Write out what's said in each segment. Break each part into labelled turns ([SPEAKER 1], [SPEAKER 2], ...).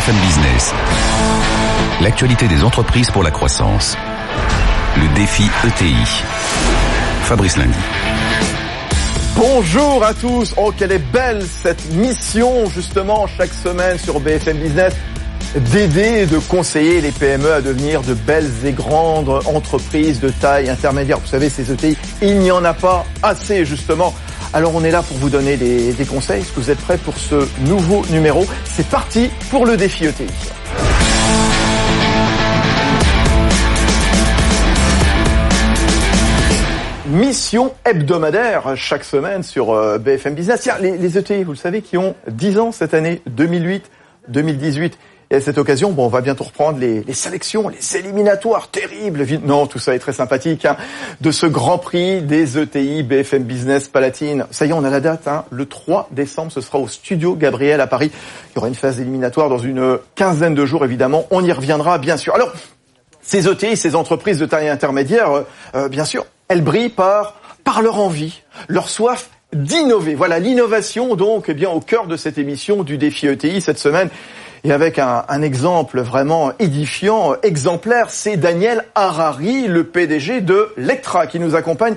[SPEAKER 1] BFM Business. L'actualité des entreprises pour la croissance. Le défi ETI. Fabrice Lundi.
[SPEAKER 2] Bonjour à tous. Oh, quelle est belle cette mission, justement, chaque semaine sur BFM Business, d'aider et de conseiller les PME à devenir de belles et grandes entreprises de taille intermédiaire. Vous savez, ces ETI, il n'y en a pas assez, justement. Alors on est là pour vous donner des, conseils. Est-ce que vous êtes prêts pour ce nouveau numéro? C'est parti pour le défi ETI. Mission hebdomadaire chaque semaine sur euh, BFM Business. Tiens, les, les ETI, vous le savez, qui ont 10 ans cette année, 2008-2018. Et à cette occasion, bon, on va bientôt reprendre les, les sélections, les éliminatoires terribles. Non, tout ça est très sympathique. Hein, de ce Grand Prix des ETI BFM Business Palatine. Ça y est, on a la date. Hein, le 3 décembre, ce sera au Studio Gabriel à Paris. Il y aura une phase éliminatoire dans une quinzaine de jours, évidemment. On y reviendra, bien sûr. Alors, ces ETI, ces entreprises de taille intermédiaire, euh, euh, bien sûr, elles brillent par, par leur envie, leur soif d'innover. Voilà l'innovation donc eh bien au cœur de cette émission du défi ETI cette semaine. Et avec un, un exemple vraiment édifiant, exemplaire, c'est Daniel Harari, le PDG de Lectra, qui nous accompagne.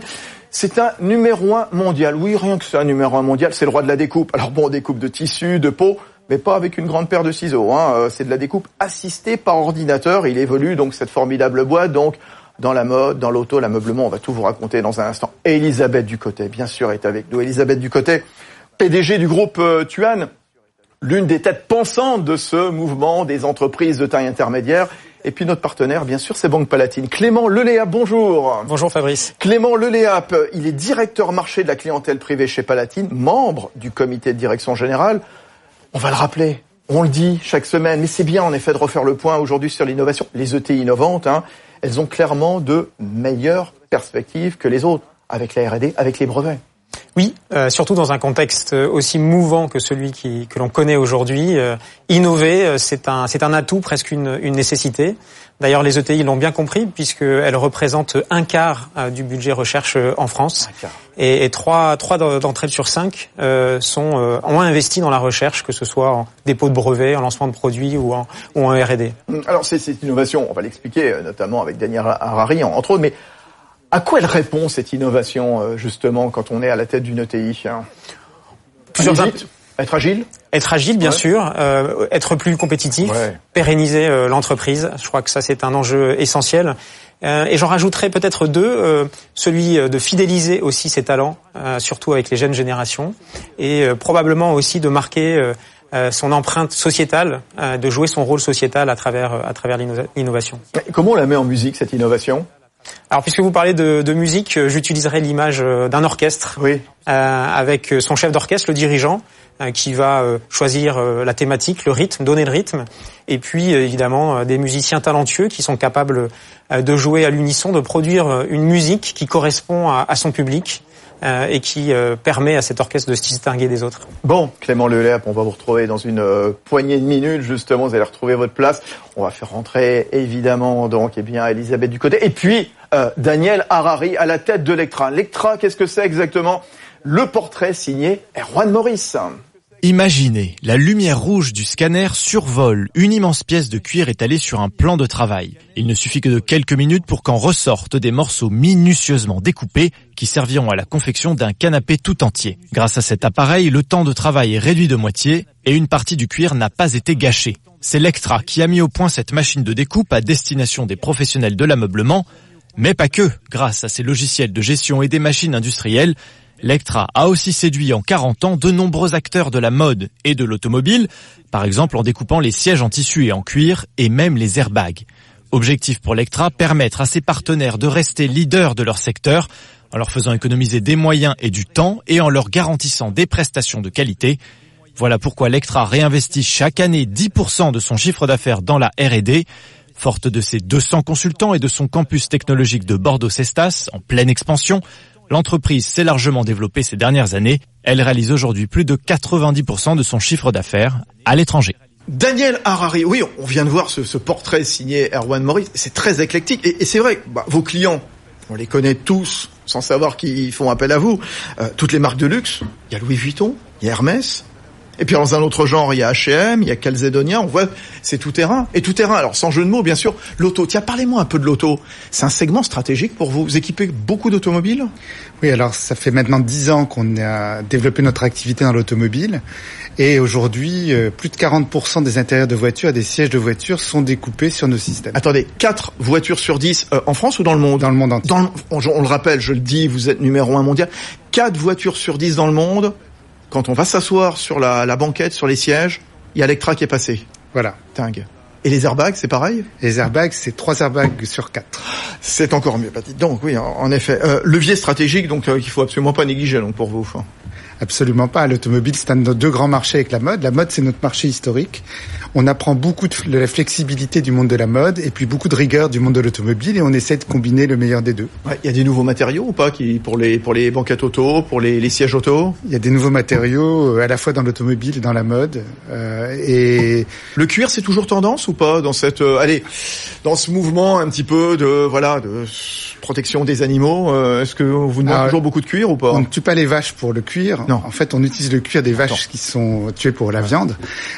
[SPEAKER 2] C'est un numéro un mondial. Oui, rien que c'est un numéro un mondial, c'est le roi de la découpe. Alors bon, découpe de tissu, de peau, mais pas avec une grande paire de ciseaux. Hein. Euh, C'est de la découpe assistée par ordinateur. Il évolue donc cette formidable boîte. Donc dans la mode, dans l'auto, l'ameublement, on va tout vous raconter dans un instant. Elisabeth Ducotet, bien sûr, est avec nous. Elisabeth Ducotet, PDG du groupe euh, Tuan, l'une des têtes pensantes de ce mouvement des entreprises de taille intermédiaire. Et puis notre partenaire, bien sûr, c'est Banque Palatine. Clément Leléap, bonjour.
[SPEAKER 3] Bonjour Fabrice.
[SPEAKER 2] Clément Leléap, il est directeur marché de la clientèle privée chez Palatine, membre du comité de direction générale. On va le rappeler, on le dit chaque semaine, mais c'est bien en effet de refaire le point aujourd'hui sur l'innovation. Les ETI innovantes, hein, elles ont clairement de meilleures perspectives que les autres, avec la R&D, avec les brevets.
[SPEAKER 3] Oui, euh, surtout dans un contexte aussi mouvant que celui qui, que l'on connaît aujourd'hui. Euh, innover, euh, c'est un, c'est un atout, presque une, une nécessité. D'ailleurs, les ETI l'ont bien compris puisqu'elles représentent un quart euh, du budget recherche euh, en France. Et, et trois, trois d'entre elles sur cinq euh, sont, euh, ont investi dans la recherche, que ce soit en dépôt de brevets, en lancement de produits ou en, ou en R&D.
[SPEAKER 2] Alors c'est cette innovation, on va l'expliquer euh, notamment avec Daniel Harari entre autres, mais à quoi elle répond cette innovation euh, justement quand on est à la tête d'une ETI hein
[SPEAKER 3] Plusieurs
[SPEAKER 2] Être agile
[SPEAKER 3] Être agile, bien
[SPEAKER 2] Ouais.
[SPEAKER 3] sûr, euh, être plus compétitif,
[SPEAKER 2] Ouais.
[SPEAKER 3] pérenniser euh, l'entreprise. Je crois que ça, c'est un enjeu essentiel. Euh, et j'en rajouterai peut-être deux. euh, celui de fidéliser aussi ses talents, euh, surtout avec les jeunes générations, et euh, probablement aussi de marquer son empreinte sociétale, euh, de jouer son rôle sociétal à travers, à travers l'inno- l'innovation.
[SPEAKER 2] Comment on la met en musique cette innovation?
[SPEAKER 3] Alors, puisque vous parlez de, de musique, euh, j'utiliserai l'image euh, d'un orchestre
[SPEAKER 2] Oui.
[SPEAKER 3] euh, avec son chef d'orchestre, le dirigeant, qui va euh, choisir euh, la thématique, le rythme, donner le rythme, et puis euh, évidemment des musiciens talentueux qui sont capables de jouer à l'unisson, de produire une musique qui correspond à, son public et qui permet à cet orchestre de se distinguer des autres.
[SPEAKER 2] Bon, Clément Leléap, on va vous retrouver dans une poignée de minutes, justement, vous allez retrouver votre place. On va faire rentrer, évidemment, donc, eh bien, Elisabeth du côté. Et puis, euh, Daniel Harari à la tête de Lectra. Lectra, qu'est-ce que c'est exactement? Le portrait signé Erwan Maurice.
[SPEAKER 4] Imaginez, la lumière rouge du scanner survole une immense pièce de cuir étalée sur un plan de travail. Il ne suffit que de quelques minutes pour qu'en ressortent des morceaux minutieusement découpés qui serviront à la confection d'un canapé tout entier. Grâce à cet appareil, le temps de travail est réduit de moitié et une partie du cuir n'a pas été gâchée. C'est Lectra qui a mis au point cette machine de découpe à destination des professionnels de l'ameublement, mais pas que. Grâce à ses logiciels de gestion et des machines industrielles, Lectra a aussi séduit en 40 ans de nombreux acteurs de la mode et de l'automobile, par exemple en découpant les sièges en tissu et en cuir et même les airbags. Objectif pour Lectra, permettre à ses partenaires de rester leaders de leur secteur en leur faisant économiser des moyens et du temps et en leur garantissant des prestations de qualité. Voilà pourquoi Lectra réinvestit chaque année 10% de son chiffre d'affaires dans la R&D. Forte de ses 200 consultants et de son campus technologique de Bordeaux-Cestas, en pleine expansion, l'entreprise s'est largement développée ces dernières années. Elle réalise aujourd'hui plus de 90% de son chiffre d'affaires à l'étranger.
[SPEAKER 2] Daniel Harari, oui, on vient de voir ce, portrait signé Erwan Maurice, c'est très éclectique. Et, et c'est vrai, bah, vos clients, on les connaît tous, sans savoir qu'ils font appel à vous. Euh, toutes les marques de luxe, il y a Louis Vuitton, il y a Hermès, Et puis dans un autre genre, il y a H&M, il y a Calzedonia, on voit, c'est tout terrain. Et tout terrain, alors sans jeu de mots, bien sûr, l'auto. Tiens, parlez-moi un peu de l'auto. C'est un segment stratégique pour vous. Vous équipez beaucoup d'automobiles?
[SPEAKER 5] Oui, alors ça fait maintenant dix ans qu'on a développé notre activité dans l'automobile. Et aujourd'hui, euh, plus de 40% des intérieurs de voitures et des sièges de voitures sont découpés sur nos systèmes.
[SPEAKER 2] Attendez, 4 voitures sur 10 euh, en France ou dans le monde?
[SPEAKER 5] Dans le monde entier.
[SPEAKER 2] Dans le- on, on le rappelle, je le dis, vous êtes numéro un mondial. 4 voitures sur 10 dans le monde. Quand on va s'asseoir sur la, la banquette, sur les sièges, il y a Lectra qui est passé.
[SPEAKER 5] Voilà.
[SPEAKER 2] Dingue. Et les airbags, c'est pareil?
[SPEAKER 5] Les airbags, c'est trois airbags sur quatre.
[SPEAKER 2] C'est encore mieux. Dites Donc oui, en, effet. Euh, levier stratégique, donc euh, qu'il faut absolument pas négliger donc, pour vous.
[SPEAKER 5] Absolument pas. L'automobile, c'est un de nos deux grands marchés avec la mode. La mode, c'est notre marché historique. On apprend beaucoup de, la flexibilité du monde de la mode et puis beaucoup de rigueur du monde de l'automobile et on essaie de combiner le meilleur des deux.
[SPEAKER 2] Ouais, Il y a des nouveaux matériaux ou pas qui pour les pour les banquettes auto, pour les, les sièges auto?
[SPEAKER 5] Il y a des nouveaux matériaux euh, à la fois dans l'automobile et dans la mode. Euh, et
[SPEAKER 2] Le cuir, c'est toujours tendance ou pas dans cette euh, allez dans ce mouvement un petit peu de voilà de protection des animaux euh, Est-ce que vous demandez
[SPEAKER 5] Ah,
[SPEAKER 2] toujours beaucoup de cuir ou pas?
[SPEAKER 5] On ne tue pas les vaches pour le cuir.
[SPEAKER 2] Non.
[SPEAKER 5] En fait, on utilise le cuir des vaches
[SPEAKER 2] Attends.
[SPEAKER 5] qui sont tuées pour la viande.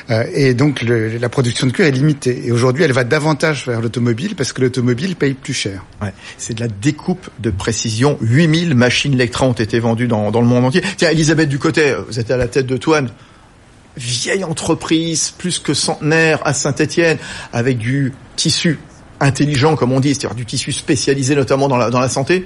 [SPEAKER 5] Euh, et donc, le- la production de cuir est limitée. Et aujourd'hui, elle va davantage vers l'automobile parce que l'automobile paye plus cher.
[SPEAKER 2] C'est de la découpe de précision. 8000 machines Lectra ont été vendues dans, le monde entier. Tiens, Elisabeth Ducotet, vous êtes à la tête de Toine. Vieille entreprise, plus que centenaire à Saint-Étienne, avec du tissu intelligent, comme on dit, c'est-à-dire du tissu spécialisé notamment dans la santé.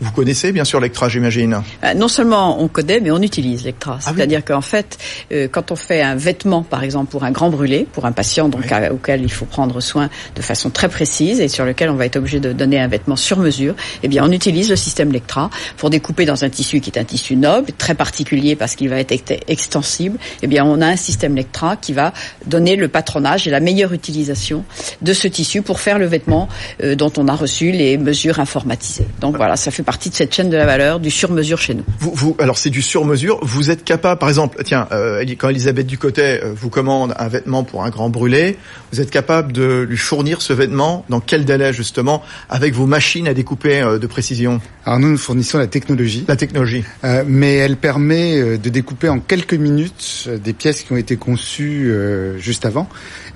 [SPEAKER 2] Vous connaissez bien sûr Lectra, j'imagine.
[SPEAKER 6] Euh, Non seulement on connaît, mais on utilise Lectra.
[SPEAKER 2] Ah oui.
[SPEAKER 6] C'est-à-dire qu'en fait, euh, quand on fait un vêtement, par exemple, pour un grand brûlé, pour un patient donc
[SPEAKER 2] Oui.
[SPEAKER 6] à- auquel il faut prendre soin de façon très précise et sur lequel on va être obligé de donner un vêtement sur mesure, eh bien, on utilise le système Lectra pour découper dans un tissu qui est un tissu noble, très particulier parce qu'il va être ex- extensible. Eh bien, on a un système Lectra qui va donner le patronage et la meilleure utilisation de ce tissu pour faire le vêtement euh, dont on a reçu les mesures informatisées. Donc voilà, ça fait partie de cette chaîne de la valeur du sur-mesure chez nous.
[SPEAKER 2] Vous, vous, alors c'est du sur-mesure. Vous êtes capable, par exemple, tiens, euh, quand Elisabeth Ducotet euh, vous commande un vêtement pour un grand brûlé, vous êtes capable de lui fournir ce vêtement dans quel délai justement, avec vos machines à découper euh, de précision,
[SPEAKER 5] Alors nous, nous fournissons la technologie,
[SPEAKER 2] la technologie.
[SPEAKER 5] euh, mais elle permet euh, de découper en quelques minutes euh, des pièces qui ont été conçues euh, juste avant.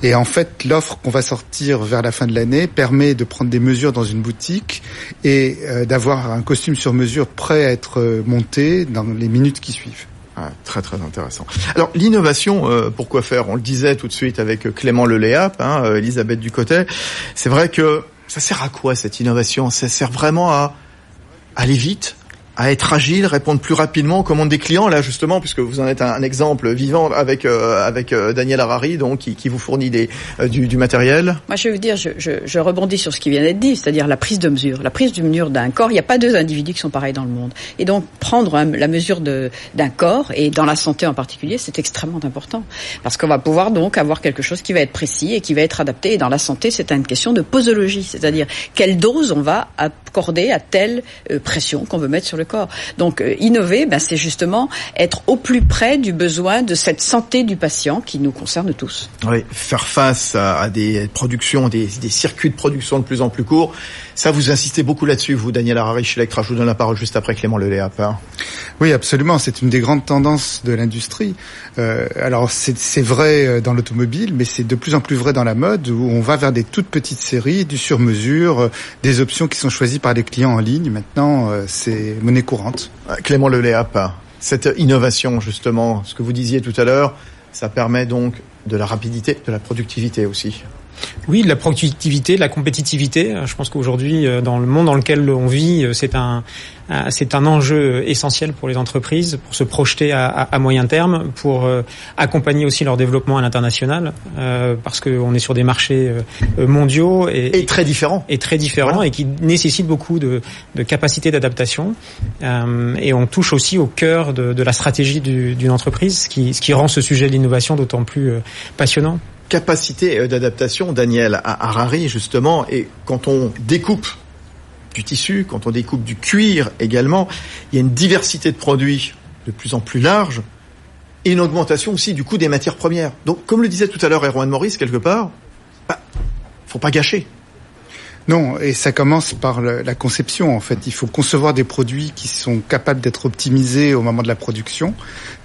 [SPEAKER 5] Et en fait, l'offre qu'on va sortir vers la fin de l'année permet de prendre des mesures dans une boutique et euh, d'avoir un costume sur mesure prêt à être euh, monté dans les minutes qui suivent.
[SPEAKER 2] Ah, très très intéressant. Alors l'innovation, euh, pourquoi faire? On le disait tout de suite avec euh, Clément Leléap, hein, Elisabeth Ducotet. C'est vrai que ça sert à quoi cette innovation? Ça sert vraiment à aller vite, à être agile, répondre plus rapidement aux commandes des clients. Là justement, puisque vous en êtes un, exemple vivant avec euh, avec euh, Daniel Harari, donc qui, qui vous fournit des euh, du, matériel.
[SPEAKER 6] Moi, je veux dire, je, je, rebondis sur ce qui vient d'être dit, c'est-à-dire la prise de mesure. La prise de mesure d'un corps, il n'y a pas deux individus qui sont pareils dans le monde. Et donc, prendre hein, la mesure d'un corps, et dans la santé en particulier, c'est extrêmement important. Parce qu'on va pouvoir donc avoir quelque chose qui va être précis et qui va être adapté. Et dans la santé, c'est une question de posologie, c'est-à-dire quelle dose on va accorder à telle pression qu'on veut mettre sur le corps. Donc, euh, innover, ben, c'est justement être au plus près du besoin de cette santé du patient qui nous concerne tous.
[SPEAKER 2] Oui, faire face à, à des productions, des, des circuits de production de plus en plus courts. Ça, vous insistez beaucoup là-dessus, vous, Daniel Harari, chez Electra. Je vous donne la parole juste après Clément Leléap. hein.
[SPEAKER 5] Oui, absolument. C'est une des grandes tendances de l'industrie. Euh, alors, c'est vrai euh, dans l'automobile, mais c'est de plus en plus vrai dans la mode, où on va vers des toutes petites séries, du sur-mesure, euh, des options qui sont choisies par les clients en ligne. Maintenant, euh, c'est monnaie courante.
[SPEAKER 2] Euh, Clément Leléap, cette innovation, justement, ce que vous disiez tout à l'heure, ça permet donc de la rapidité, de la productivité aussi.
[SPEAKER 3] Oui, de la productivité, de la compétitivité. Je pense qu'aujourd'hui, euh, dans le monde dans lequel on vit, euh, c'est un euh, c'est un enjeu essentiel pour les entreprises pour se projeter à, moyen terme, pour euh, accompagner aussi leur développement à l'international, euh, parce qu'on est sur des marchés euh, mondiaux et,
[SPEAKER 2] Et très différent.
[SPEAKER 3] et très différents
[SPEAKER 2] Voilà.
[SPEAKER 3] et qui nécessitent beaucoup de, de capacité d'adaptation. Euh, et on touche aussi au cœur de, de la stratégie du- d'une entreprise, ce qui, ce qui rend ce sujet de l'innovation d'autant plus euh, passionnant.
[SPEAKER 2] Capacité euh, d'adaptation, Daniel, à Harari, justement, et quand on découpe du tissu, quand on découpe du cuir également, il y a une diversité de produits de plus en plus large et une augmentation aussi du coût des matières premières. Donc, comme le disait tout à l'heure Erwan Maurice, quelque part, bah, faut pas gâcher.
[SPEAKER 5] Non, et ça commence par la conception. En fait, il faut concevoir des produits qui sont capables d'être optimisés au moment de la production.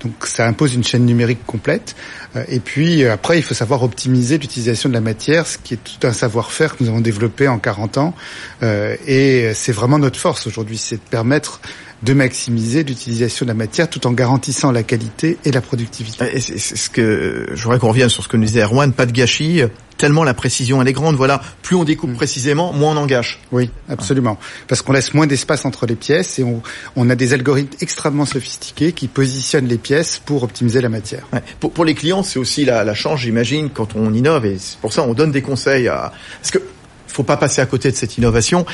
[SPEAKER 5] Donc, ça impose une chaîne numérique complète. Euh, et puis après, il faut savoir optimiser l'utilisation de la matière, ce qui est tout un savoir-faire que nous avons développé en 40 ans. Euh, et c'est vraiment notre force aujourd'hui, c'est de permettre de maximiser l'utilisation de la matière tout en garantissant la qualité et la productivité.
[SPEAKER 2] c'est ce que je voudrais qu'on revienne sur ce que nous disait Erwan, pas de gâchis, tellement la précision elle est grande. Voilà, plus on découpe mm. précisément, moins on en gâche.
[SPEAKER 5] Oui, absolument, parce qu'on laisse moins d'espace entre les pièces et on, on, a des algorithmes extrêmement sophistiqués qui positionnent les pièces pour optimiser la matière.
[SPEAKER 2] Ouais. Pour, pour, les clients, c'est aussi la, la chance, j'imagine, quand on innove et c'est pour ça on donne des conseils à parce que faut pas passer à côté de cette innovation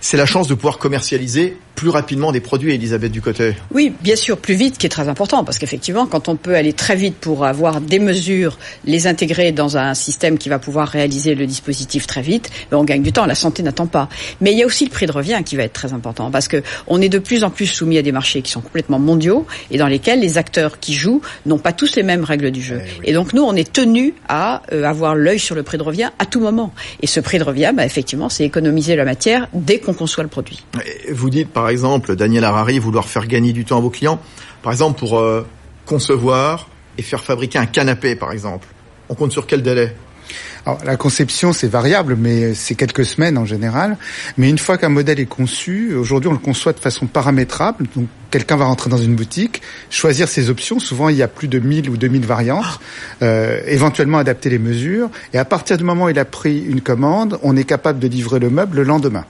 [SPEAKER 2] c'est la chance de pouvoir commercialiser plus rapidement des produits, Elisabeth Ducotet.
[SPEAKER 6] Oui, bien sûr, plus vite, qui est très important, parce qu'effectivement, quand on peut aller très vite pour avoir des mesures, les intégrer dans un système qui va pouvoir réaliser le dispositif très vite, ben, on gagne du temps. La santé n'attend pas. Mais il y a aussi le prix de revient qui va être très important, parce que on est de plus en plus soumis à des marchés qui sont complètement mondiaux et dans lesquels les acteurs qui jouent n'ont pas tous les mêmes règles du jeu. Eh et donc nous, on est tenu à euh, avoir l'œil sur le prix de revient à tout moment. Et ce prix de revient, ben, effectivement, c'est économiser la matière dès qu'on conçoit le produit.
[SPEAKER 2] Vous dites par exemple, Daniel Harari, vouloir faire gagner du temps à vos clients, par exemple pour euh, concevoir et faire fabriquer un canapé par exemple. On compte sur quel délai?
[SPEAKER 5] Alors, la conception, c'est variable, mais c'est quelques semaines en général. Mais une fois qu'un modèle est conçu, aujourd'hui, on le conçoit de façon paramétrable. Donc, quelqu'un va rentrer dans une boutique, choisir ses options. Souvent, il y a plus de 1000 ou 2000 variantes. Euh, éventuellement, adapter les mesures. Et à partir du moment où il a pris une commande, on est capable de livrer le meuble le lendemain.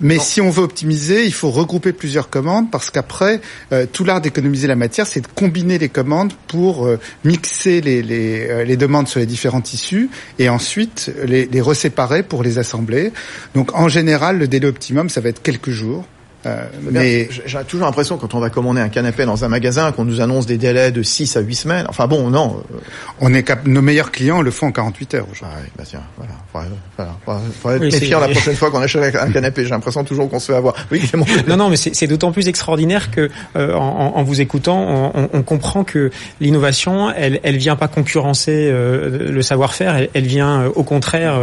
[SPEAKER 5] Mais si on veut optimiser, il faut regrouper plusieurs commandes parce qu'après, euh, tout l'art d'économiser la matière, c'est de combiner les commandes pour euh, mixer les, les, euh, les, demandes sur les différents tissus et ensuite les, les reséparer pour les assembler. Donc en général, le délai optimum, ça va être quelques jours.
[SPEAKER 2] Euh, mais j'ai toujours l'impression quand on va commander un canapé dans un magasin qu'on nous annonce des délais de 6 à 8 semaines. Enfin bon, non.
[SPEAKER 5] Euh. On est cap nos meilleurs clients le font en 48 heures
[SPEAKER 2] aujourd'hui. Ah oui, bah tiens, voilà. Faudrait, voilà. Faudrait être méfiant la prochaine fois qu'on achète un canapé. J'ai l'impression toujours qu'on se fait avoir. Oui,
[SPEAKER 3] Non, non, mais c'est d'autant plus extraordinaire que euh, en, en, vous écoutant, on, on comprend que l'innovation, elle, elle vient pas concurrencer euh, le savoir-faire. Elle, elle, vient au contraire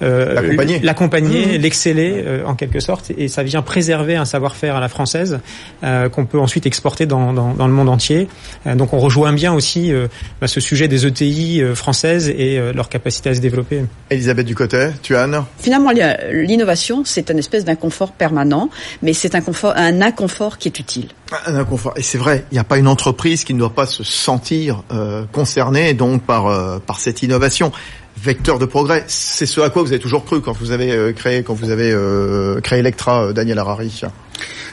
[SPEAKER 3] l'accompagner, mmh. l'exceller en quelque sorte, et ça vient préserver un savoir faire à la française euh, qu'on peut ensuite exporter dans, dans, le monde entier. Euh, donc on rejoint bien aussi euh, bah, ce sujet des ETI françaises et leur capacité à se développer.
[SPEAKER 2] Elisabeth Ducotet, Tuane
[SPEAKER 6] Finalement, l'innovation, c'est un espèce d'inconfort permanent, mais c'est un, confort, un inconfort qui est utile.
[SPEAKER 2] Un inconfort. Et c'est vrai, il n'y a pas une entreprise qui ne doit pas se sentir concernée donc par, par cette innovation vecteur de progrès. C'est ce à quoi vous avez toujours cru quand vous avez créé quand vous avez créé Electra, Daniel Harari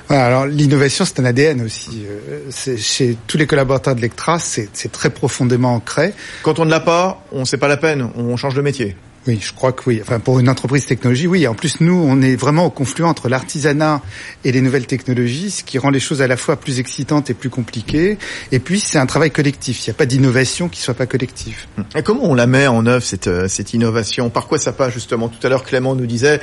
[SPEAKER 5] alors l'innovation, c'est un ADN aussi. Euh, chez tous les collaborateurs de Lectra, c'est très profondément ancré.
[SPEAKER 2] Quand on ne l'a pas, on sait pas la peine, on change de métier.
[SPEAKER 5] Oui, je crois que oui. Enfin, pour une entreprise technologie, oui. En plus, nous, on est vraiment au confluent entre l'artisanat et les nouvelles technologies, ce qui rend les choses à la fois plus excitantes et plus compliquées. Et puis, c'est un travail collectif. Il n'y a pas d'innovation qui soit pas collective.
[SPEAKER 2] Et comment on la met en œuvre cette, euh, cette innovation? Par quoi ça passe justement? Tout à l'heure, Clément nous disait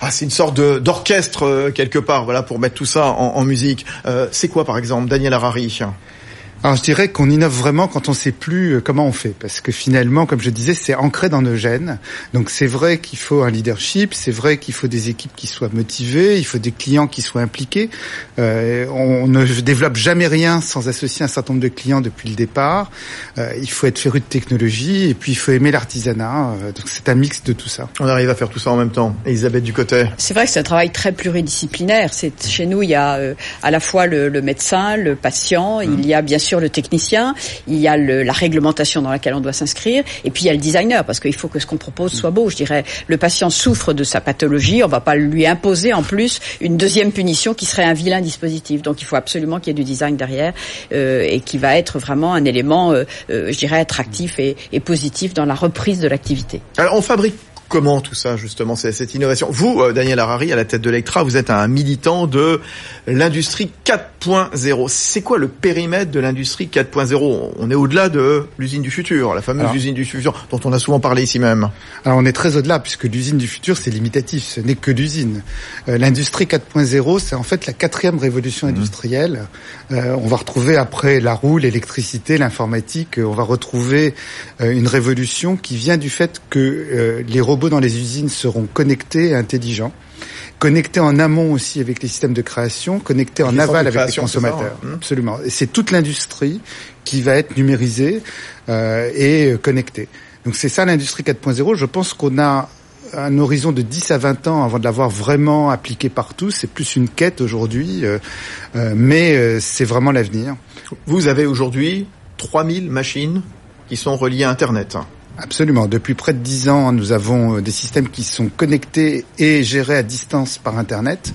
[SPEAKER 2] ah, c'est une sorte d'orchestre euh, quelque part, voilà, pour mettre tout ça en, musique. Euh, c'est quoi, par exemple, Daniel Harari
[SPEAKER 5] alors je dirais qu'on innove vraiment quand on sait plus euh, comment on fait, parce que finalement, comme je disais, c'est ancré dans nos gènes. Donc c'est vrai qu'il faut un leadership, c'est vrai qu'il faut des équipes qui soient motivées, il faut des clients qui soient impliqués. Euh, on ne développe jamais rien sans associer un certain nombre de clients depuis le départ. Euh, il faut être féru de technologie et puis il faut aimer l'artisanat. Euh, donc c'est un mix de tout ça.
[SPEAKER 2] On arrive à faire tout ça en même temps. Elisabeth côté.
[SPEAKER 6] C'est vrai que c'est un travail très pluridisciplinaire. C'est chez nous il y a euh, à la fois le, le médecin, le patient, il mmh. y a bien sûr le technicien, il y a le, la réglementation dans laquelle on doit s'inscrire, et puis il y a le designer, parce qu'il faut que ce qu'on propose soit beau. Je dirais, le patient souffre de sa pathologie, on va pas lui imposer en plus une deuxième punition qui serait un vilain dispositif. Donc il faut absolument qu'il y ait du design derrière, euh, et qui va être vraiment un élément, euh, euh, je dirais, attractif et, et positif dans la reprise de l'activité.
[SPEAKER 2] Alors on fabrique comment tout ça justement, c'est cette innovation? Vous, euh, Daniel Harari, à la tête de Lectra, vous êtes un militant de l'industrie 4.0. C'est quoi le périmètre de l'industrie 4.0 On est au-delà de l'usine du futur, la fameuse usine du futur dont on a souvent parlé ici même.
[SPEAKER 5] Alors on est très au-delà puisque l'usine du futur c'est limitatif, ce n'est que l'usine. Euh, l'industrie 4.0 c'est en fait la quatrième révolution mmh. industrielle. Euh, on va retrouver après la roue, l'électricité, l'informatique, on va retrouver une révolution qui vient du fait que les robots robots dans les usines seront connectés et intelligents connectés en amont aussi avec les systèmes de création, connectés en aval avec les consommateurs. Hein. Absolument. Et c'est toute l'industrie qui va être numérisée euh, et connectée. Donc c'est ça l'industrie 4.0. Je pense qu'on a un horizon de 10 à 20 ans avant de l'avoir vraiment appliqué partout. C'est plus une quête aujourd'hui, euh, euh, mais euh, c'est vraiment l'avenir.
[SPEAKER 2] Vous avez aujourd'hui 3000 machines qui sont reliées à Internet.
[SPEAKER 5] Absolument. Depuis près de 10 ans, nous avons des systèmes qui sont connectés et gérés à distance par Internet.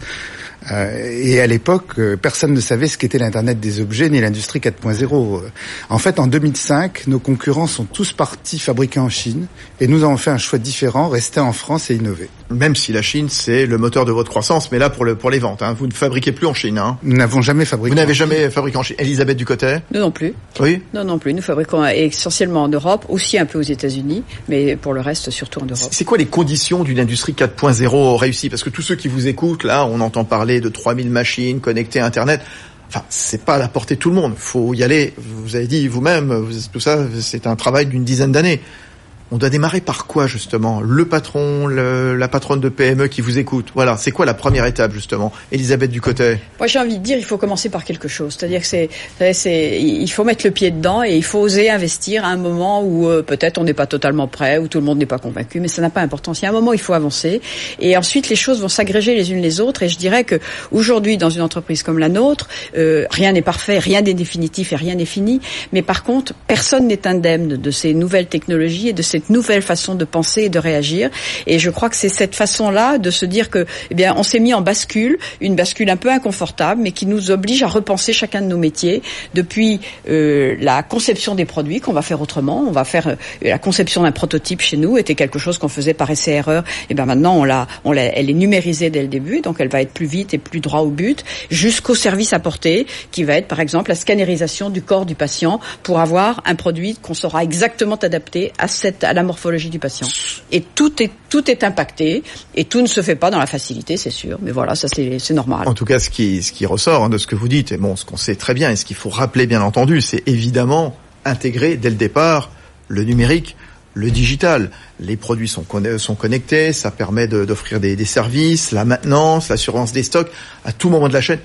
[SPEAKER 5] Euh, et à l'époque, euh, personne ne savait ce qu'était l'Internet des objets ni l'industrie 4.0. En fait, en 2005, nos concurrents sont tous partis fabriquer en Chine et nous avons fait un choix différent, rester en France et innover.
[SPEAKER 2] Même si la Chine, c'est le moteur de votre croissance, mais là, pour, le, pour les ventes, hein, vous ne fabriquez plus en Chine. Hein.
[SPEAKER 5] Nous n'avons jamais fabriqué.
[SPEAKER 2] Vous n'avez jamais fabriqué en Chine. Elisabeth Ducotet
[SPEAKER 6] Nous non plus.
[SPEAKER 2] Oui
[SPEAKER 6] Non, non plus. Nous fabriquons essentiellement en Europe, aussi un peu aux États-Unis, mais pour le reste, surtout en Europe.
[SPEAKER 2] C'est quoi les conditions d'une industrie 4.0 réussie? Parce que tous ceux qui vous écoutent, là, on entend parler de 3000 machines connectées à Internet. Enfin, c'est pas à la portée de tout le monde. Faut y aller. Vous avez dit vous-même, tout ça, c'est un travail d'une dizaine d'années. On doit démarrer par quoi justement? Le patron, la patronne de PME qui vous écoute. Voilà, c'est quoi la première étape justement? Elisabeth Ducotet.
[SPEAKER 6] Moi j'ai envie de dire, il faut commencer par quelque chose. C'est-à-dire que c'est, c'est, il faut mettre le pied dedans et il faut oser investir à un moment où euh, peut-être on n'est pas totalement prêt, où tout le monde n'est pas convaincu, mais ça n'a pas d'importance. Il y a un moment il faut avancer et ensuite les choses vont s'agréger les unes les autres. Et je dirais que aujourd'hui dans une entreprise comme la nôtre, euh, rien n'est parfait, rien n'est définitif et rien n'est fini. Mais par contre, personne n'est indemne de ces nouvelles technologies et de ces cette nouvelle façon de penser et de réagir. Et je crois que c'est cette façon-là de se dire que, eh bien, on s'est mis en bascule, une bascule un peu inconfortable, mais qui nous oblige à repenser chacun de nos métiers depuis euh, la conception des produits qu'on va faire autrement. On va faire euh, la conception d'un prototype chez nous était quelque chose qu'on faisait par essai erreur. Et ben maintenant, on l'a, on l'a, elle est numérisée dès le début, donc elle va être plus vite et plus droit au but, jusqu'au service apporté, qui va être par exemple la scannérisation du corps du patient pour avoir un produit qu'on saura exactement adapté à cette à la morphologie du patient. Et tout est tout est impacté et tout ne se fait pas dans la facilité, c'est sûr. Mais voilà, ça c'est normal.
[SPEAKER 2] En tout cas, ce qui ce qui ressort hein, de ce que vous dites, et bon, ce qu'on sait très bien et ce qu'il faut rappeler bien entendu, c'est évidemment intégrer dès le départ le numérique le digital. Les produits sont, sont connectés, ça permet d'offrir des, des, services, la maintenance, l'assurance des stocks à tout moment de la chaîne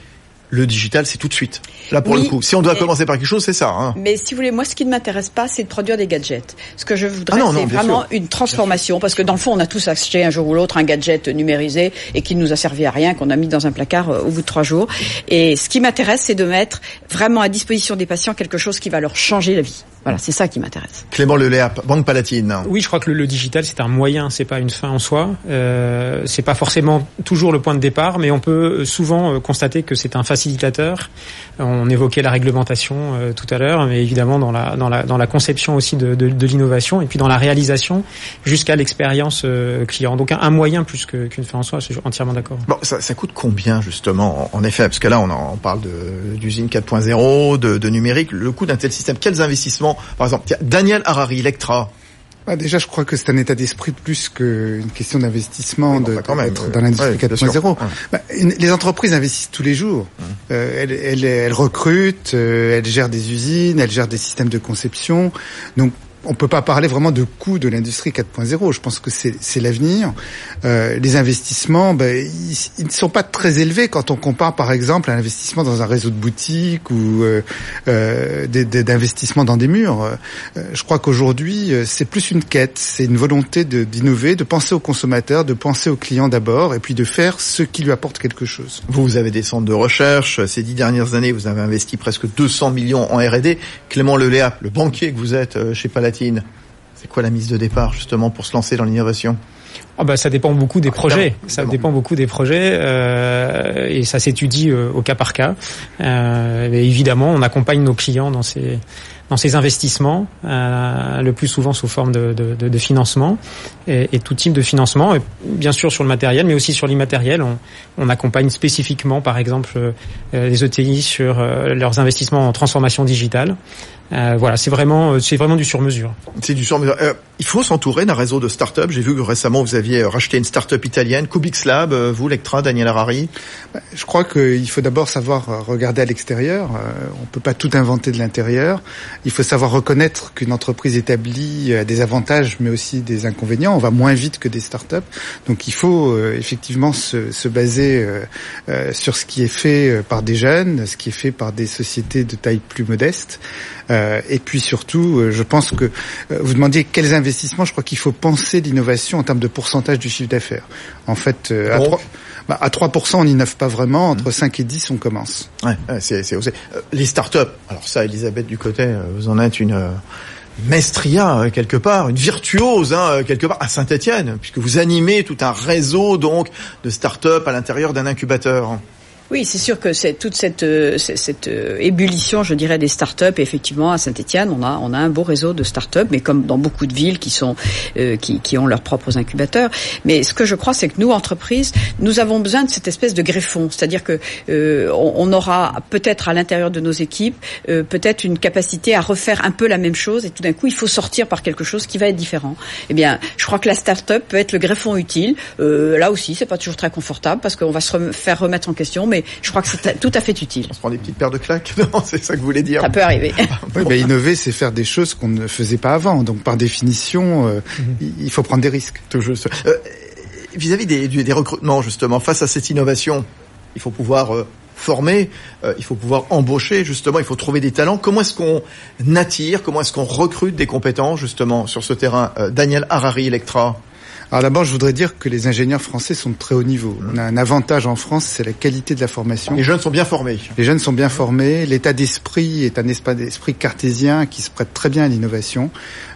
[SPEAKER 2] le digital, c'est tout de suite. Là, pour le coup, si on doit commencer par quelque chose, c'est ça. Hein.
[SPEAKER 6] Mais si vous voulez, moi, ce qui ne m'intéresse pas, c'est de produire des gadgets. Ce que je voudrais, ah c'est vraiment une transformation, parce que dans le fond, on a tous acheté un jour ou l'autre un gadget numérisé et qui ne nous a servi à rien, qu'on a mis dans un placard euh, au bout de trois jours. Et ce qui m'intéresse, c'est de mettre vraiment à disposition des patients quelque chose qui va leur changer la vie. Voilà, c'est ça qui m'intéresse.
[SPEAKER 2] Clément Leléap, Banque Palatine.
[SPEAKER 3] Oui, je crois que le, digital, c'est un moyen, c'est pas une fin en soi. Euh, c'est pas forcément toujours le point de départ, mais on peut souvent euh, constater que c'est un On évoquait la réglementation euh, tout à l'heure, mais évidemment dans la conception aussi de, l'innovation et puis dans la réalisation jusqu'à l'expérience euh, client. Donc un, moyen plus qu'une fin en soi. Je suis entièrement d'accord.
[SPEAKER 2] Bon, ça, coûte combien justement en effet? Parce que là, on, en, parle d'usine 4.0, de, de numérique. Le coût d'un tel système, quels investissements? Par exemple, Daniel Harari, Electra.
[SPEAKER 5] Bah déjà, je crois que c'est un état d'esprit plus qu'une question d'investissement de, bah, dans l'industrie 4.0. Bah, les entreprises investissent tous les jours. Euh, elles, elles, elles, recrutent, euh, elles gèrent des usines, elles gèrent des systèmes de conception. Donc, on peut pas parler vraiment de coût de l'industrie 4.0. Je pense que c'est l'avenir. Euh, les investissements, ben, ils, ne sont pas très élevés quand on compare, par exemple, un investissement dans un réseau de boutiques ou euh, euh, d'investissement dans des murs. Euh, je crois qu'aujourd'hui, euh, c'est plus une quête, c'est une volonté d'innover, de, penser aux consommateurs, de penser aux clients d'abord, et puis de faire ce qui lui apporte quelque chose.
[SPEAKER 2] Vous, vous avez des centres de recherche. Ces dix dernières années, vous avez investi presque 200 millions en R&D. Clément Leléa, le banquier que vous êtes chez C'est quoi la mise de départ justement pour se lancer dans l'innovation?
[SPEAKER 3] Ah bah ça dépend beaucoup des projets. Ça dépend beaucoup des projets euh, et ça s'étudie euh, au cas par cas. Euh, évidemment, on accompagne nos clients dans ces dans ces investissements, le plus souvent sous forme de, de, de, de financement et, et, tout type de financement, et bien sûr sur le matériel, mais aussi sur l'immatériel. On, on, accompagne spécifiquement, par exemple, les ETI sur leurs investissements en transformation digitale. Euh, voilà, c'est vraiment, c'est vraiment du sur-mesure.
[SPEAKER 2] C'est du sur-mesure. Euh, il faut s'entourer d'un réseau de start-up. J'ai vu que récemment vous aviez racheté une start-up italienne, Kubix Lab. vous, Lectra, Daniel Harari.
[SPEAKER 5] Bah, je crois qu'il faut d'abord savoir regarder à l'extérieur. on peut pas tout inventer de l'intérieur. Il faut savoir reconnaître qu'une entreprise établie a des avantages, mais aussi des inconvénients. On va moins vite que des start-up. Donc il faut effectivement se, se baser sur ce qui est fait par des jeunes, ce qui est fait par des sociétés de taille plus modeste. Euh, et puis surtout, euh, je pense que euh, vous demandiez quels investissements. Je crois qu'il faut penser l'innovation en termes de pourcentage du chiffre d'affaires. En fait, à 3, bah, à 3%, on n'innove pas vraiment. Entre 5 mmh. et 10, on commence.
[SPEAKER 2] Ouais, c'est, c'est Les startups. Alors ça, Elisabeth Ducotet, vous en êtes une maestria quelque part, une virtuose hein, quelque part à Saint-Étienne, puisque vous animez tout un réseau donc de start-up à l'intérieur d'un incubateur.
[SPEAKER 6] Oui, c'est sûr que c'est toute cette, euh, cette euh, ébullition, je dirais, des start-up. effectivement, à Saint-Etienne, on a, on a un beau réseau de start-up, mais comme dans beaucoup de villes qui sont, euh, qui, qui ont leurs propres incubateurs. Mais ce que je crois, c'est que nous, entreprises, nous avons besoin de cette espèce de greffon, c'est-à-dire que on, on, aura peut-être à l'intérieur de nos équipes peut-être une capacité à refaire un peu la même chose, et tout d'un coup, il faut sortir par quelque chose qui va être différent. Eh bien, je crois que la start-up peut être le greffon utile. là aussi, c'est pas toujours très confortable parce qu'on va se faire remettre en question, mais je crois que c'est tout à fait utile.
[SPEAKER 2] On se prend des petites paires de claques, non C'est ça que vous voulez dire
[SPEAKER 6] Ça peut arriver.
[SPEAKER 5] oui, mais innover, c'est faire des choses qu'on ne faisait pas avant. Donc, par définition, euh, mhm. il faut prendre des risques.
[SPEAKER 2] Euh, vis-à-vis des, des, recrutements, justement, face à cette innovation, il faut pouvoir euh, former, il faut pouvoir embaucher, justement, il faut trouver des talents. Comment est-ce qu'on attire, comment est-ce qu'on recrute des compétences, justement, sur ce terrain Daniel Harari, Electra?
[SPEAKER 5] Alors d'abord, je voudrais dire que les ingénieurs français sont de très haut niveau. On a un avantage en France, c'est la qualité de la formation.
[SPEAKER 2] Les jeunes sont bien formés.
[SPEAKER 5] Les jeunes sont bien formés. L'état d'esprit est un espace d'esprit cartésien qui se prête très bien à l'innovation.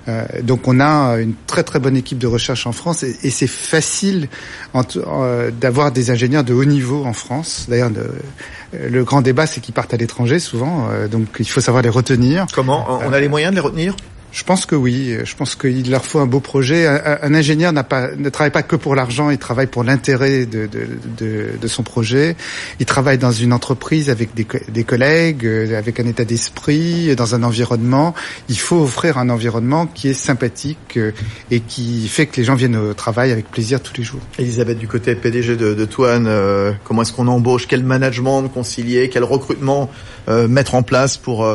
[SPEAKER 5] Euh, donc on a une très très bonne équipe de recherche en France et, et c'est facile euh, d'avoir des ingénieurs de haut niveau en France. D'ailleurs, le grand débat, c'est qu'ils partent à l'étranger souvent, euh, donc il faut savoir les retenir.
[SPEAKER 2] Comment? On a les moyens de les retenir?
[SPEAKER 5] Je pense que oui. Je pense qu'il leur faut un beau projet. Un, ingénieur pas, ne travaille pas que pour l'argent. Il travaille pour l'intérêt de, de, son projet. Il travaille dans une entreprise avec des, des collègues, euh, avec un état d'esprit, dans un environnement. Il faut offrir un environnement qui est sympathique euh, et qui fait que les gens viennent au travail avec plaisir tous les jours.
[SPEAKER 2] Elisabeth du côté PDG de, de Toine, euh, comment est-ce qu'on embauche? Quel management concilier? Quel recrutement mettre en place pour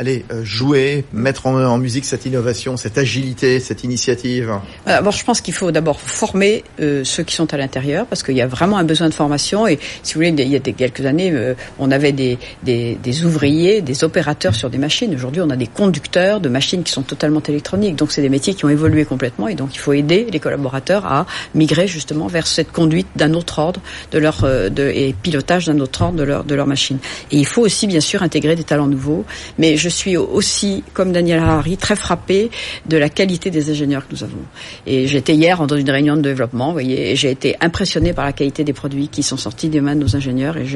[SPEAKER 2] allez, euh, jouer, mettre en, musique cette innovation, cette agilité, cette initiative
[SPEAKER 6] je pense qu'il faut d'abord former euh, ceux qui sont à l'intérieur, parce qu'il y a vraiment un besoin de formation. Et si vous voulez, il y a quelques années, euh, on avait des, des, ouvriers, des opérateurs sur des machines. Aujourd'hui, on a des conducteurs de machines qui sont totalement électroniques. Donc, c'est des métiers qui ont évolué complètement. Et donc, il faut aider les collaborateurs à migrer justement vers cette conduite d'un autre ordre de leur de, et pilotage d'un autre ordre de leur de leur machine. Et il faut aussi, bien sûr, intégrer des talents nouveaux. Mais suis aussi, comme Daniel Harari, très frappé de la qualité des ingénieurs que nous avons. Et j'étais hier dans une réunion de développement, vous voyez, et j'ai été impressionné par la qualité des produits qui sont sortis des mains de nos ingénieurs. Et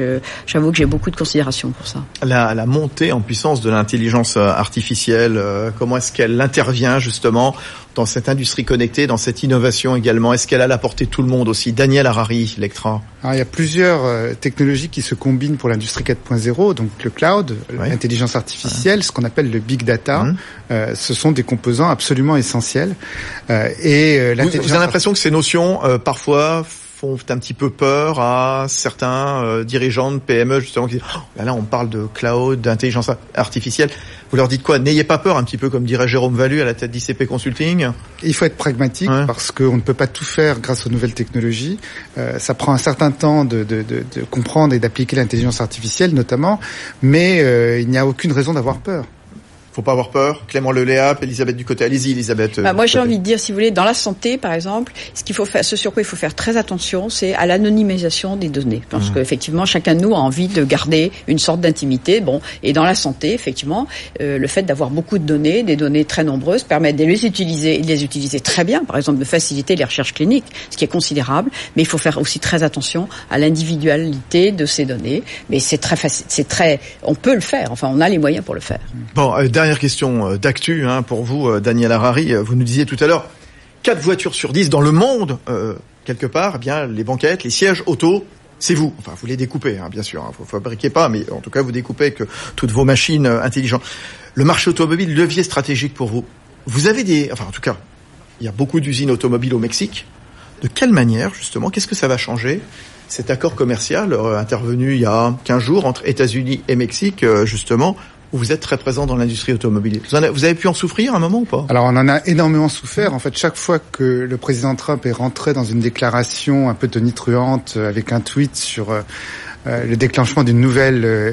[SPEAKER 6] j'avoue que j'ai beaucoup de considération pour ça.
[SPEAKER 2] La, la montée en puissance de l'intelligence artificielle, euh, comment est-ce qu'elle intervient justement dans cette industrie connectée, dans cette innovation également Est-ce qu'elle a la portée de tout le monde aussi? Daniel Harari, Lectra.
[SPEAKER 5] il y a plusieurs euh, technologies qui se combinent pour l'industrie 4.0, donc le cloud, l'intelligence artificielle, ce qu'on appelle le big data. Hum. Euh, ce sont des composants absolument essentiels.
[SPEAKER 2] Euh, et vous, vous avez l'impression que ces notions, parfois, font un petit peu peur à certains euh, dirigeants de PME justement qui disent oh, là on parle de cloud, d'intelligence artificielle. Vous leur dites quoi? N'ayez pas peur, un petit peu comme dirait Jérôme Valu à la tête d'ICP Consulting.
[SPEAKER 5] Il faut être pragmatique parce qu'on ne peut pas tout faire grâce aux nouvelles technologies. Euh, ça prend un certain temps de, de, de, de comprendre et d'appliquer l'intelligence artificielle notamment, mais euh, il n'y a aucune raison d'avoir peur
[SPEAKER 2] faut pas avoir peur. Clément Leléap, Elisabeth du côté. Allez-y, Elisabeth.
[SPEAKER 6] Bah, moi, j'ai envie de dire, si vous voulez, dans la santé, par exemple, ce qu'il faut faire, ce sur quoi il faut faire très attention, c'est à l'anonymisation des données, parce mmh. qu'effectivement, chacun de nous a envie de garder une sorte d'intimité. Bon, et dans la santé, effectivement, euh, le fait d'avoir beaucoup de données, des données très nombreuses, permet de les utiliser, de les utiliser très bien. Par exemple, de faciliter les recherches cliniques, ce qui est considérable. Mais il faut faire aussi très attention à l'individualité de ces données. Mais c'est très facile, c'est très, on peut le faire. Enfin, on a les moyens pour le faire.
[SPEAKER 2] Bon, euh, dernière question euh, d'actu hein, pour vous, euh, Daniel Harari. Euh, vous nous disiez tout à l'heure, 4 voitures sur 10 dans le monde, quelque part, eh bien les banquettes, les sièges auto, c'est vous. Enfin, vous les découpez, hein, bien sûr. Hein, vous fabriquez pas, mais en tout cas, vous découpez que toutes vos machines intelligentes. Le marché automobile, levier stratégique pour vous. Vous avez des, enfin en tout cas, il y a beaucoup d'usines automobiles au Mexique. De quelle manière, justement, qu'est-ce que ça va changer cet accord commercial intervenu il y a 15 jours entre États-Unis et Mexique, justement, vous êtes très présent dans l'industrie automobile. Vous, avez, pu en souffrir un moment ou pas?
[SPEAKER 5] Alors on en a énormément souffert. En fait, chaque fois que le président Trump est rentré dans une déclaration un peu tonitruante euh, avec un tweet sur euh, le déclenchement d'une nouvelle euh,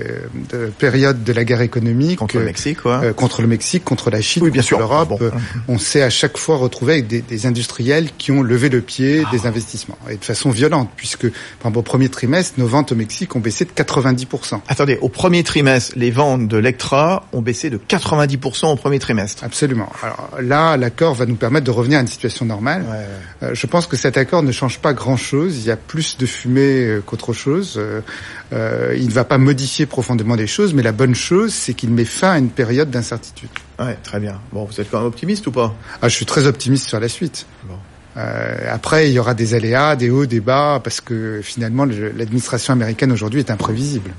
[SPEAKER 5] de période de la guerre économique
[SPEAKER 2] contre le Mexique,
[SPEAKER 5] euh, contre le Mexique, contre la Chine,
[SPEAKER 2] oui, bien
[SPEAKER 5] contre l'Europe. Bon. on s'est à chaque fois retrouvé avec des, des, industriels qui ont levé le pied ah. des investissements et de façon violente, puisque par au premier trimestre, nos ventes au Mexique ont baissé de 90
[SPEAKER 2] Attendez, au premier trimestre, les ventes de Lectra ont baissé de 90 au premier trimestre.
[SPEAKER 5] Absolument. Alors là, l'accord va nous permettre de revenir à une situation normale.
[SPEAKER 2] Ouais,
[SPEAKER 5] je pense que cet accord ne change pas grand-chose. Il y a plus de fumée qu'autre chose. Euh, il ne va pas modifier profondément les choses, mais la bonne chose, c'est qu'il met fin à une période d'incertitude.
[SPEAKER 2] Ouais, très bien. Bon, vous êtes quand même optimiste ou pas?
[SPEAKER 5] Ah, Je suis très optimiste sur la suite.
[SPEAKER 2] Bon.
[SPEAKER 5] Euh, après, il y aura des aléas, des hauts, des bas, parce que finalement, l'administration américaine aujourd'hui est imprévisible.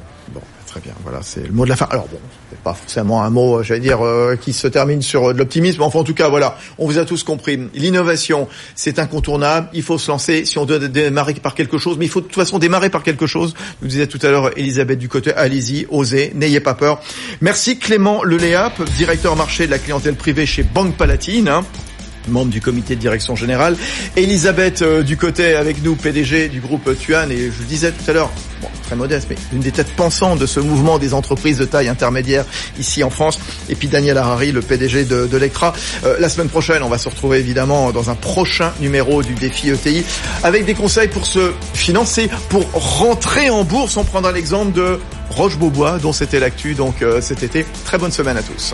[SPEAKER 2] Très bien. Voilà, c'est le mot de la fin. Alors bon, c'est pas forcément un mot, j'allais dire, euh, qui se termine sur euh, de l'optimisme. Enfin, en tout cas, voilà, on vous a tous compris. L'innovation, c'est incontournable. Il faut se lancer. Si on doit démarrer par quelque chose, mais il faut de toute façon démarrer par quelque chose. Nous disait tout à l'heure Elisabeth Ducoté. Allez-y, osez, n'ayez pas peur. Merci Clément Leléap, directeur marché de la clientèle privée chez Banque Palatine. Hein membre du comité de direction générale. Elisabeth euh, Ducotet avec nous, PDG du groupe Tuan, et je le disais tout à l'heure, bon, très modeste, mais une des têtes pensantes de ce mouvement des entreprises de taille intermédiaire ici en France. Et puis Daniel Harari, le PDG de, de Lectra. Euh, la semaine prochaine, on va se retrouver évidemment dans un prochain numéro du défi ETI avec des conseils pour se financer, pour rentrer en bourse. On prendra l'exemple de Roche-Beaubois, dont c'était l'actu donc euh, cet été. Très bonne semaine à tous.